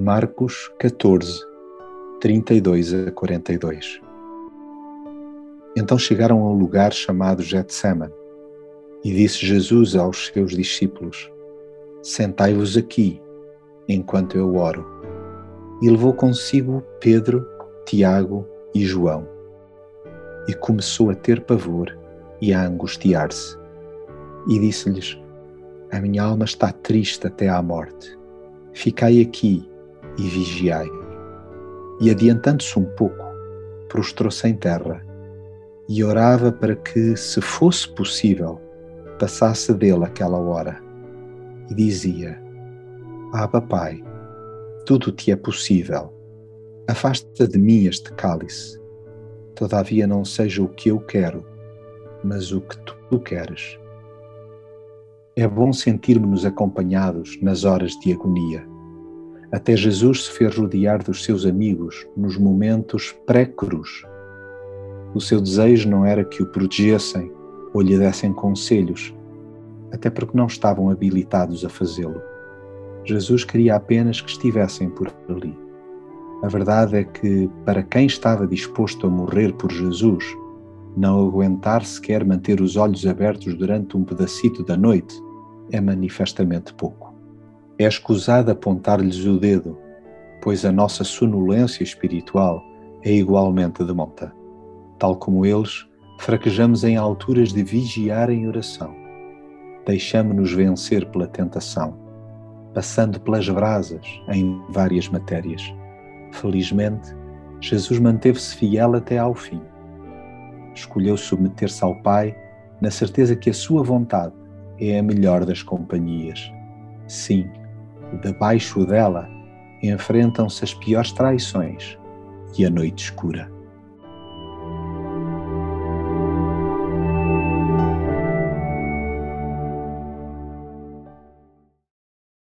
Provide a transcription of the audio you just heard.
Marcos 14, 32 a 42 Então chegaram a um lugar chamado Getseman e disse Jesus aos seus discípulos: Sentai-vos aqui, enquanto eu oro. E levou consigo Pedro, Tiago e João. E começou a ter pavor e a angustiar-se. E disse-lhes: A minha alma está triste até à morte. Ficai aqui e vigiai. E adiantando-se um pouco, prostrou-se em terra e orava para que, se fosse possível, passasse dele aquela hora. E dizia: Abba, Pai, tudo te é possível. Afasta de mim este cálice. Todavia não seja o que eu quero, mas o que tu queres. É bom sentirmos-nos acompanhados nas horas de agonia. Até Jesus se fez rodear dos seus amigos nos momentos pré-cruz. O seu desejo não era que o protegessem ou lhe dessem conselhos, até porque não estavam habilitados a fazê-lo. Jesus queria apenas que estivessem por ali. A verdade é que, para quem estava disposto a morrer por Jesus, não aguentar sequer manter os olhos abertos durante um pedacito da noite é manifestamente pouco. É escusado apontar-lhes o dedo, pois a nossa sonolência espiritual é igualmente de monta. Tal como eles, fraquejamos em alturas de vigiar em oração. Deixamo-nos vencer pela tentação, passando pelas brasas em várias matérias. Felizmente, Jesus manteve-se fiel até ao fim. Escolheu submeter-se ao Pai na certeza que a sua vontade é a melhor das companhias. Sim, debaixo dela enfrentam-se as piores traições e a noite escura.